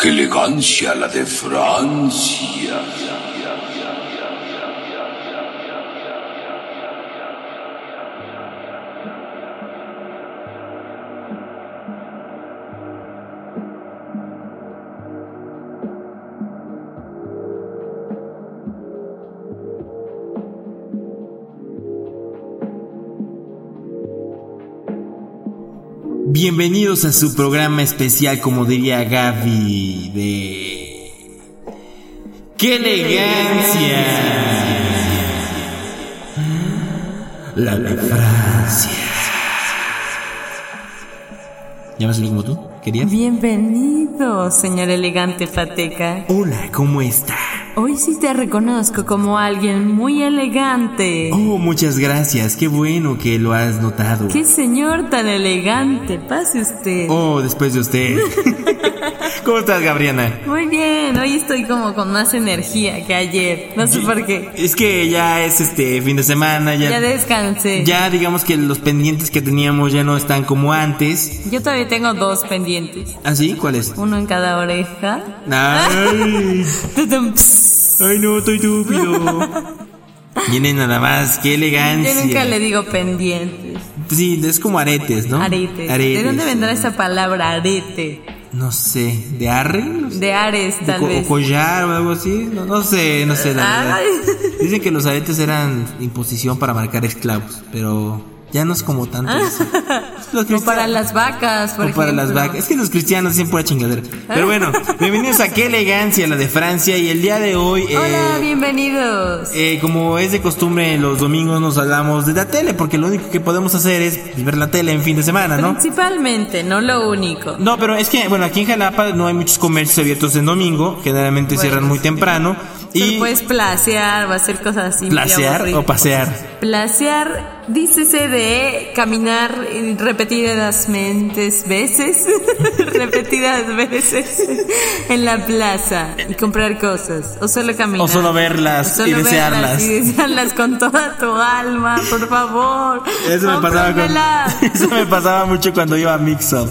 ¡Qué elegancia la de Francia! Bienvenidos a su programa especial, como diría Gaby, de... ¡Qué elegancia! La de Francia. ¿Ya me salí como tú? ¿Querías? Bienvenido, señor elegante Fateca. Hola, ¿cómo está? Hoy sí te reconozco como alguien muy elegante. Oh, muchas gracias. Qué bueno que lo has notado. Qué señor tan elegante. Pase usted. Oh, después de usted. ¿Cómo estás, Gabriana? Muy bien. Hoy estoy como con más energía que ayer. No sé por qué. Es que ya es este fin de semana. Ya, Ya descansé. ya digamos que los pendientes que teníamos ya no están como antes. Yo todavía tengo dos pendientes. ¿Ah, sí? ¿Cuál es? Uno en cada oreja. Ay. ay no, estoy estúpido. Viene nada más, qué elegancia. Yo nunca le digo pendientes. Sí, es como aretes, ¿no? Aretes. Aretes. ¿De dónde vendrá esa palabra arete? No sé, ¿de arre? No sé. De Ares, De tal co- o vez. collar o algo así. No, no sé, no sé, la verdad. Dicen que los aretes eran imposición para marcar esclavos, pero ya no es como tanto eso. Los O para las vacas, por o para las vacas. Es que los cristianos siempre pura chingadera. Pero bueno, bienvenidos a Qué Elegancia, la de Francia. Y el día de hoy, eh, Hola, bienvenidos. eh, como es de costumbre, los domingos nos hablamos de la tele, porque lo único que podemos hacer es ver la tele en fin de semana, ¿no? Principalmente, no lo único. No, pero es que, bueno, aquí en Jalapa no hay muchos comercios abiertos en domingo, generalmente Bueno, cierran muy temprano. Pero Y puedes placear o hacer cosas así. placear o pasear. Placear, dícese de caminar repetidas mentes, veces, repetidas veces en la plaza y comprar cosas. O solo caminar. O solo verlas O solo y desearlas. verlas Y desearlas con toda tu alma, por favor. Eso me, pasaba con- eso me pasaba mucho cuando iba a Mixup.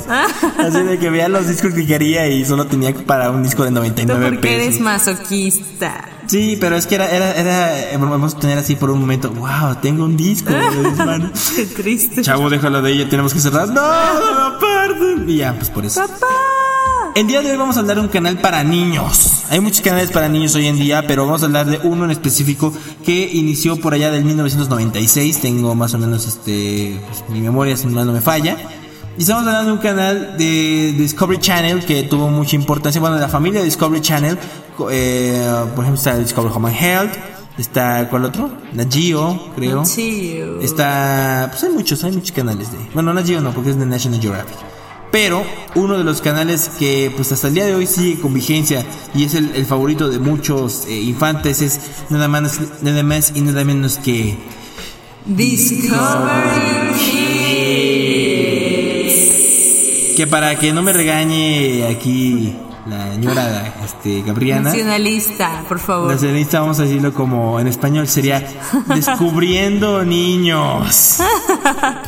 Así de que veía los discos que quería y solo tenía para un disco de Tú 99 porque eres pesos. masoquista. Sí, pero es que era, era, era, vamos a tener así por un momento, wow, tengo un disco. Qué triste. Chavo, déjalo de ella, tenemos que cerrar. No, perdón. Y ya, pues por eso. ¡Papá! El día de hoy vamos a hablar de un canal para niños. Hay muchos canales para niños hoy en día, pero vamos a hablar de uno en específico que inició por allá del 1996. Tengo más o menos este, pues, mi memoria si no me falla. Y estamos hablando de un canal de Discovery Channel que tuvo mucha importancia. Bueno, de la familia de Discovery Channel, eh, por ejemplo, está Discovery Home and Health, está, ¿cuál otro? Nat Geo, creo. Chill. Está, pues hay muchos, hay muchos canales de, bueno, Nat Geo no, porque es de National Geographic. Pero uno de los canales que pues hasta el día de hoy sigue con vigencia y es el, el favorito de muchos eh, infantes es nada más, nada más y nada menos que Discovery que para que no me regañe aquí la señora este, Gabriana, Nacionalista, por favor. nacionalista vamos a decirlo como en español sería descubriendo niños.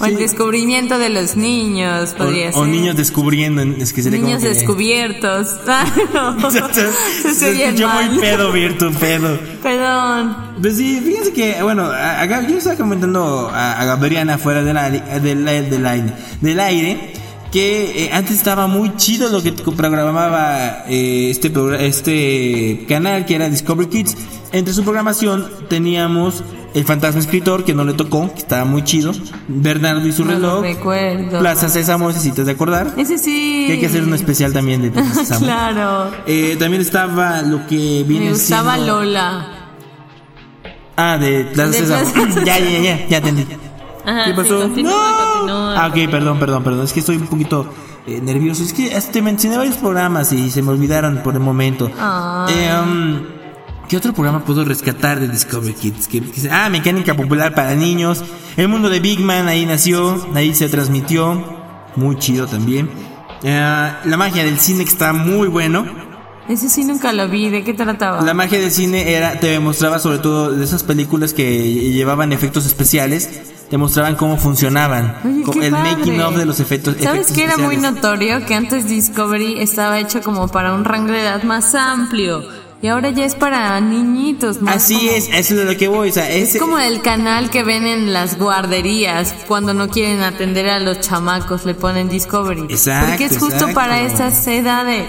O el descubrimiento de los niños, podría o, ser. o niños descubriendo, es que sería Niños como que- descubiertos. Ah, escuchó mal. muy pedo, Virtu, pedo. Perdón. Pues sí, fíjense que, bueno, a- a yo estaba comentando a, a Gabriana fuera del del, del aire, del aire que eh, antes estaba muy chido lo que programaba eh, este, este canal que era Discovery Kids. Entre su programación teníamos El Fantasma Escritor, que no le tocó, que estaba muy chido. Bernardo y su No lo reloj. recuerdo. Plaza Sésamo, necesitas de acordar. Ese sí. Que hay que hacer un especial también de Plaza Sésamo. claro. Eh, también estaba lo que viene Me gustaba siendo- Lola. Ah, de Plaza De Sésamo. Plaza Sésamo. ya, ya, ya, ya entendí. Ajá, ¿Qué sí, pasó? continúa, ¡No! continúa. Ah, ok, perdón, perdón, perdón. Es que estoy un poquito eh, nervioso. Es que te mencioné varios programas y se me olvidaron por el momento. Ah. Eh, um, ¿Qué otro programa puedo rescatar de Discovery Kids? Que- que- ah, Mecánica Popular para Niños. El mundo de Big Man, ahí nació, ahí se transmitió. Muy chido también. Eh, la magia del cine que está muy bueno. Ese sí nunca lo vi. ¿De qué trataba? La magia del cine era, te mostraba sobre todo de esas películas que llevaban efectos especiales, te mostraban cómo funcionaban. Oye, el padre. making of de los efectos. ¿Sabes que era muy notorio? Que antes Discovery estaba hecho como para un rango de edad más amplio. Y ahora ya es para niñitos, más Así como- es, eso es de lo que voy. O sea, Es como el canal que ven en las guarderías cuando no quieren atender a los chamacos, le ponen Discovery. Exacto, Porque es justo exacto. para esas edades.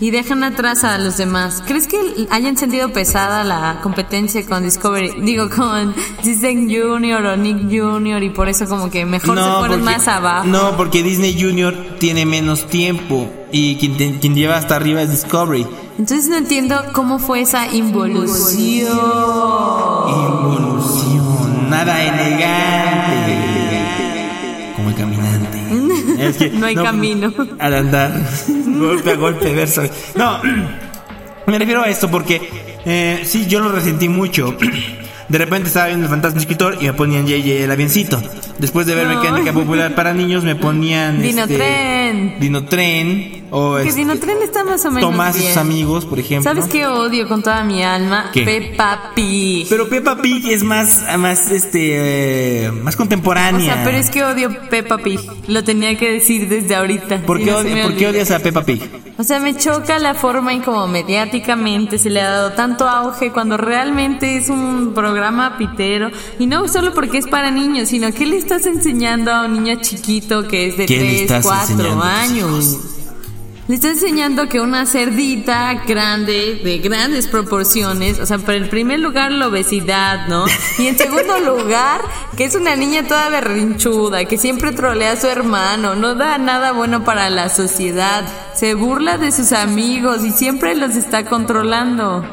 Y dejan atrás a los demás. ¿Crees que hayan sentido pesada la competencia con Discovery? Digo, con Disney Junior o Nick Junior y por eso como que mejor se ponen más abajo. No, porque Disney Junior tiene menos tiempo y quien, te- quien lleva hasta arriba es Discovery. Entonces no entiendo cómo fue esa involución. Evolución, nada elegante. Como el caminante. Es que No hay camino. Al andar, golpe a golpe, verso. No, me refiero a esto porque eh, sí, yo lo resentí mucho. De repente estaba viendo el fantasma escritor y me ponían JJ el avioncito. Después de ver No. mecánica popular para niños me ponían Dinotren. este, Dinotren o Que este, Dinotren está más o menos Tomás y sus amigos, por ejemplo. ¿Sabes qué odio con toda mi alma? ¿Qué? Peppa Pig. Pero Peppa Pig es más, más, este, eh, más o contemporánea. sea, pero es que odio Peppa Pig. Lo tenía que decir desde ahorita. ¿Por qué, no ¿Por qué odias a Peppa Pig? O sea, me choca la forma en como mediáticamente se le ha dado tanto auge cuando realmente es un programa pitero. Y no solo porque es para niños, sino que le estás enseñando a un niño chiquito que es de ¿Qué le 3, estás 4 enseñando a tus años. Le está enseñando que una cerdita grande, de grandes proporciones, o sea, pero en primer lugar la obesidad, ¿no? Y en segundo lugar, que es una niña toda berrinchuda, que siempre trolea a su hermano, no da nada bueno para la sociedad, se burla de sus amigos y siempre los está controlando.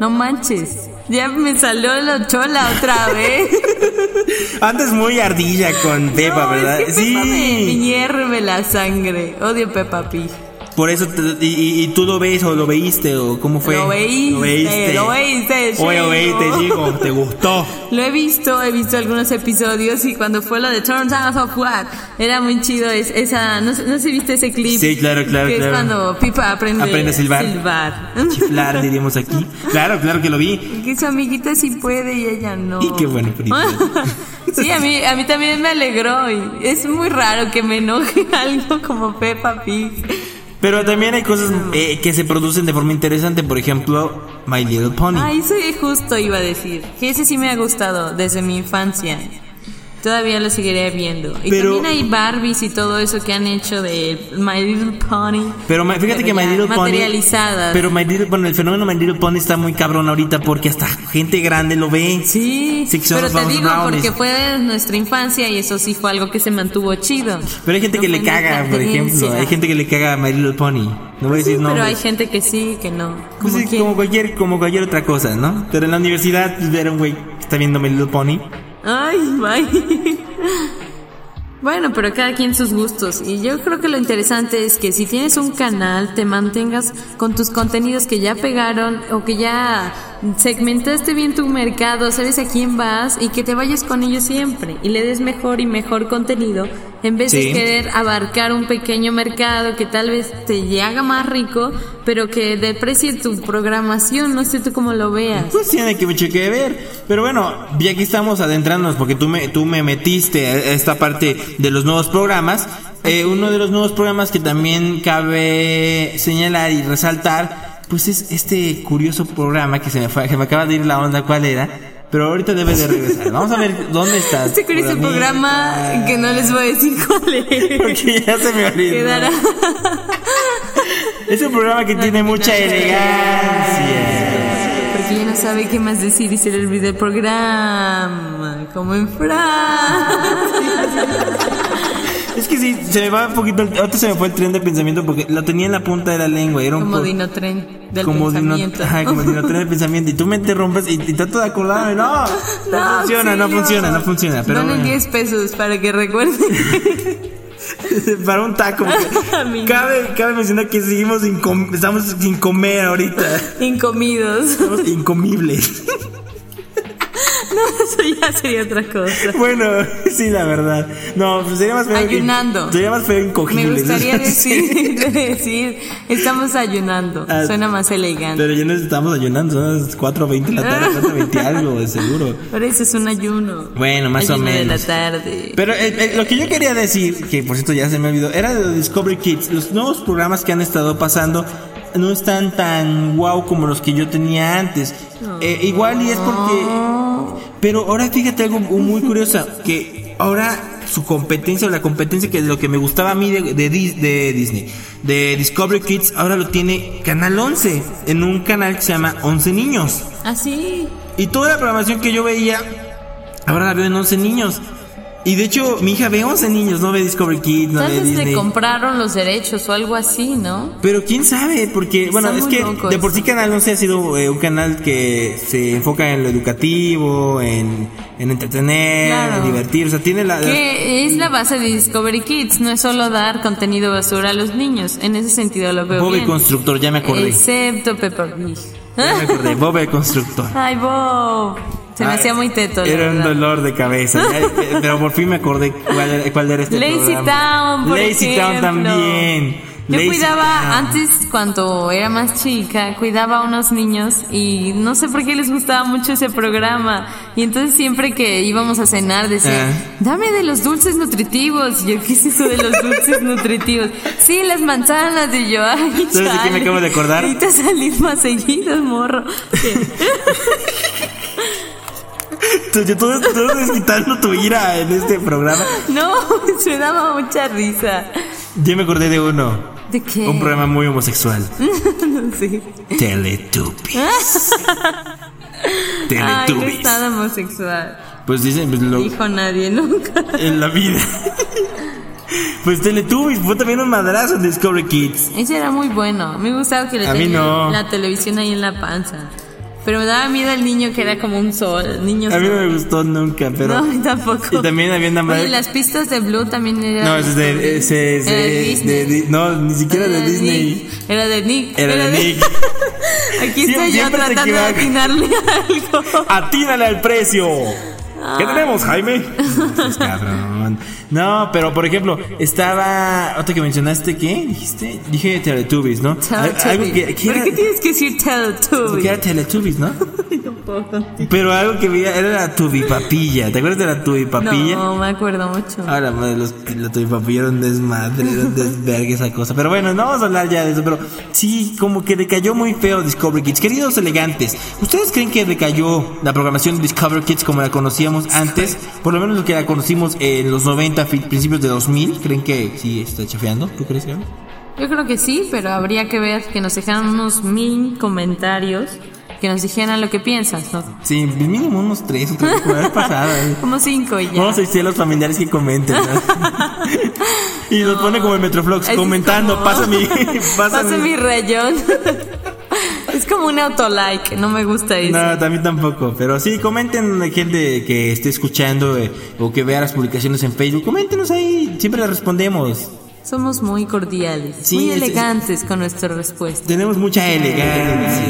No manches, ya me salió la chola otra vez. Antes muy ardilla con Peppa, No, ¿verdad? Es que sí. Peppa me, me hierve la sangre. Odio Peppa Pig. Por eso, te- y, y- y tú lo ves o lo veíste o cómo fue. Lo veíste, lo veíste, lo chico. veíste, chico, te gustó. Lo he visto, he visto algunos episodios y cuando fue lo de Turns Out of What, era muy chido es, esa, no, no sé si viste ese clip. Sí, claro, claro, Que claro. es cuando Pipa aprende, Aprende a silbar. silbar. Chiflar, diríamos aquí. Claro, claro que lo vi. que su amiguita sí puede y ella no. Y qué bueno. Sí, a mí, a mí también me alegró y es muy raro que me enoje algo como Peppa Pig. Pero también hay cosas eh, que se producen de forma interesante. Por ejemplo, My Little Pony. Ah, eso justo iba a decir. Que ese sí me ha gustado desde mi infancia. Todavía lo seguiré viendo. Y Pero- también hay Barbies y todo eso que han hecho de My Little Pony. Pero fíjate Pero que My Little Pony. materializadas. Pero My Little, bueno, el fenómeno My Little Pony está muy cabrón ahorita porque hasta gente grande lo ve. Sí, pero te digo brownies. porque fue de nuestra infancia y eso sí fue algo que se mantuvo chido. Pero hay gente No que le caga, por ejemplo. Hay gente que le caga a My Little Pony. No voy a decir Sí, no. pero hay gente que sí, que no. Pues Como sí, como cualquier, como cualquier otra cosa, ¿no? Pero en la universidad, pues, ver a un güey que está viendo My Little Pony. Ay, bye. Bueno, pero cada quien sus gustos. Y yo creo que lo interesante es que si tienes un canal, te mantengas con tus contenidos que ya pegaron o que ya segmentaste bien tu mercado, sabes a quién vas y que te vayas con ellos siempre y le des mejor y mejor contenido en vez Sí. de querer abarcar un pequeño mercado que tal vez te haga más rico, pero que deprecie tu programación. No sé tú cómo lo veas. Pues tiene que mucho que ver. Pero bueno, ya aquí estamos adentrándonos porque tú me, tú me metiste a esta parte de los nuevos programas. Eh, uno de los nuevos programas que también cabe señalar y resaltar, pues es este curioso programa que se me fue, que me acaba de ir la onda cuál era. Pero ahorita debe de regresar. Vamos a ver dónde está. Este curioso programa que no les voy a decir cuál es. Porque ya se me olvidó. Quedará. Es un programa que tiene mucha elegancia. Porque ya no sabe qué más decir y se le olvida el programa. Como en Francia. Es que sí, se me va un poquito. el- Ahorita se me fue el tren de pensamiento porque lo tenía en la punta de la lengua. Era un Como Dinotren del como dino- pensamiento. ajá, como dinotren del pensamiento. Y tú me interrumpes y, y trato de acordarme. No, no, funciona, no funciona, no funciona. Pero Donen bueno. 10 pesos para que recuerden. para un taco. Cabe, cabe mencionar que seguimos sin com- estamos sin comer ahorita. Incomidos. Estamos incomibles. Eso ya sería otra cosa. Bueno, sí, la verdad. No, pues sería más feo. Ayunando. Sería más feo incogibles. Me gustaría decir, decir, estamos ayunando. Ah, Suena más elegante. Pero ya no estamos ayunando, son las 4.20 de la tarde, 4.20 algo, de seguro. Pero eso es un ayuno. Bueno, más o Ayuno de la menos. tarde. Pero eh, eh, lo que yo quería decir, que por cierto ya se me olvidó, era de Discovery Kids. Los nuevos programas que han estado pasando no están tan guau como los que yo tenía antes. Eh, igual y es porque... Pero ahora fíjate algo muy curioso, que ahora su competencia o la competencia que lo que me gustaba a mí de, de Dis- de Disney, de Discovery Kids, ahora lo tiene Canal 11, en un canal que se llama 11 Niños. Así. Y toda la programación que yo veía, ahora la veo en 11 niños. Y de hecho, mi hija ve 11 niños, no ve Discovery Kids, no Tal ve vez le compraron los derechos o algo así, ¿no? Pero quién sabe, porque, bueno, Está es muy que de por eso. sí Canal 11 ha sido eh, un canal que se enfoca en lo educativo, en, en entretener, Claro. en divertir, o sea, tiene la... Que es la base de Discovery Kids, no es solo dar contenido basura a los niños. En ese sentido lo veo Bob el bien. Constructor, ya me acordé. Excepto Peppa Pig. Ya me acordé, Bob el Constructor. Ay, Bob. Se me Ay, hacía muy teto, Era un dolor de cabeza. eh, pero por fin me acordé cuál era, cuál era este Lazy programa. Town, por Lazy Town también. Yo Lazy cuidaba, Town. antes cuando era más chica, cuidaba a unos niños y no sé por qué les gustaba mucho ese programa. Y entonces siempre que íbamos a cenar decían, Ah. dame de los dulces nutritivos. Y yo, ¿qué es eso de los dulces nutritivos? Sí, las manzanas. Y yo, ay, ¿Sabes de qué me acabo de acordar? Necesitas salir más seguido, morro. Tú, tú, tú estás quitando tu ira en este programa. No, me daba mucha risa. Ya me acordé de uno. ¿De qué? Un programa muy homosexual. Sí. Teletubbies. Ay, no Teletubbies. es tan homosexual. Pues dicen, pues lo, Dijo nadie nunca. en la vida. Pues Teletubbies fue también un madrazo en Discovery Kids. Ese era muy bueno. Me gustaba que le A mí tenía no. la televisión ahí en la panza. Pero me daba miedo el niño que era como un sol. Niño A mí no sol. me gustó nunca, pero. No, tampoco. Y también había una Oye, madre- las pistas de Blue también eran. No, es de. Ese es Era de de, Disney. de No, ni siquiera de Era Disney. Nick. Era de Nick. Era de Nick. Aquí estoy yo tratando de atinarle algo. ¡Atínale al precio! ¿Qué tenemos, Jaime? Pues, cabrón. No, pero por ejemplo, estaba. Otra que mencionaste, ¿qué? ¿Dijiste? Dije Teletubbies, ¿no? Teletubbies. Algo que, que ¿Por qué tienes que decir Teletubbies? que era Teletubbies, ¿no? Pero algo que veía era la tubipapilla. ¿Te acuerdas de la tubipapilla? No, me acuerdo mucho. Ahora, madre, los, la tubipapilla era un desmadre, era un desvergue esa cosa. Pero bueno, no vamos a hablar ya de eso. Pero sí, como que decayó muy feo Discovery Kids. Queridos elegantes, ¿ustedes creen que decayó la programación de Discovery Kids como la conocíamos antes? Por lo menos lo que la conocimos en los 90, fi- principios de 2000. ¿Creen que sí está chafeando? ¿Tú crees, Gaby? Yo creo que sí, pero habría que ver que nos dejaran unos mil comentarios que nos dijeran lo que piensas, ¿no? Sí, mínimo unos tres o tres, vez pasada. ¿eh? Como cinco y ya. Vamos a decir a los familiares que comenten. ¿no? y nos pone como el es comentando, como- pasa mi, pasa, Pasa mi rayón. Como un autolike, no me gusta eso. No, también tampoco. Pero sí, comenten gente que esté escuchando eh, o que vea las publicaciones en Facebook. Coméntenos ahí, siempre les respondemos. Somos muy cordiales, Sí, muy es- es- elegantes con nuestra respuesta. Tenemos mucha elegancia.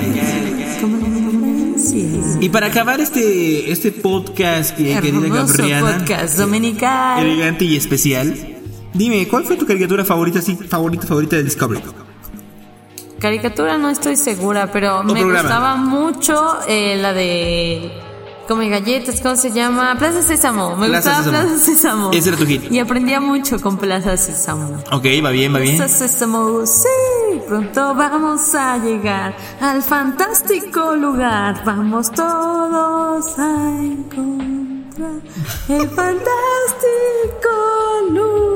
Y para acabar este, este podcast, que, querida Gabriana, podcast dominical. elegante y especial, dime, ¿cuál fue tu caricatura favorita, sí, favorita, favorita de Discovery? Caricatura no estoy segura, pero me programa. gustaba mucho eh, la de come galletas, ¿cómo se llama? Plaza Sésamo. Me Plaza gustaba Sésamo. Plaza Sésamo. Ese era tu hit. Y aprendía mucho con Plaza Sésamo. Ok, va bien, va bien. Plaza Sésamo, sí, pronto vamos a llegar al fantástico lugar. Vamos todos a encontrar el fantástico lugar.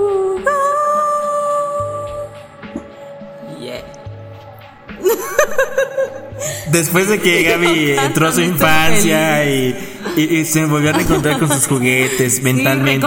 Después de que Gaby entró a su infancia y, y- y se volvió a reencontrar con sus juguetes mentalmente.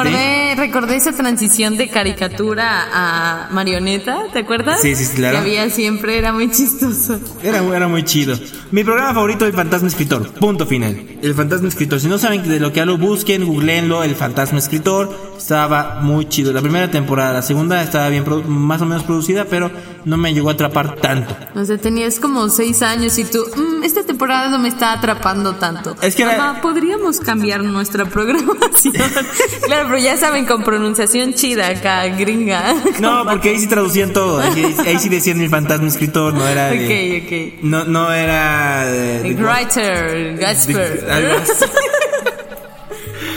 Recordé esa transición de caricatura a marioneta, ¿te acuerdas? Sí, sí, claro. Que había siempre, era muy chistoso. Era, era muy chido. Mi programa favorito El Fantasma Escritor. Punto final. El Fantasma Escritor. Si no saben de lo que hablo, busquen, googleenlo. El Fantasma Escritor. Estaba muy chido. La primera temporada, la segunda estaba bien, más o menos producida, pero no me llegó a atrapar tanto. O sea, tenías como seis años y tú, "Mm, esta temporada no me está atrapando tanto. Es que era- Mamá, podríamos cambiar nuestra programación. claro, pero ya saben, con pronunciación chida acá, gringa. No, porque ahí sí traducían todo. Ahí, ahí sí decían el fantasma escritor, no era de. Ok, No, no era de. ok. de- Writer, Gasper.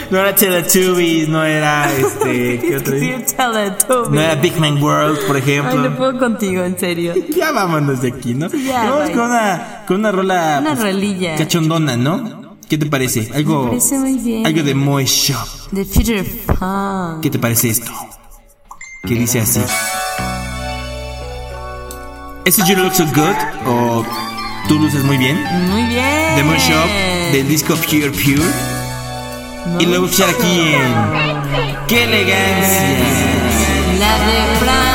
No era Teletubbies, no era este. ¿Qué otro? No era Big Man World, por Ay, ejemplo. no puedo contigo, en serio. Ya vámonos de aquí, ¿no? Ya, Vamos bye. con una, con una rola. Una pues, rolilla. Cachondona, ¿no? ¿Qué te parece? Algo. Me parece muy bien. Algo de Moe Shop. De Peter Pan. ¿Qué te parece esto? Que dice así. ¿Este You Look So Good? ¿O tú luces muy bien? Muy bien. De Moe Shop, del disco Pure Pure. Y luego escuchar aquí en. ¡Qué elegancia! La de Francia.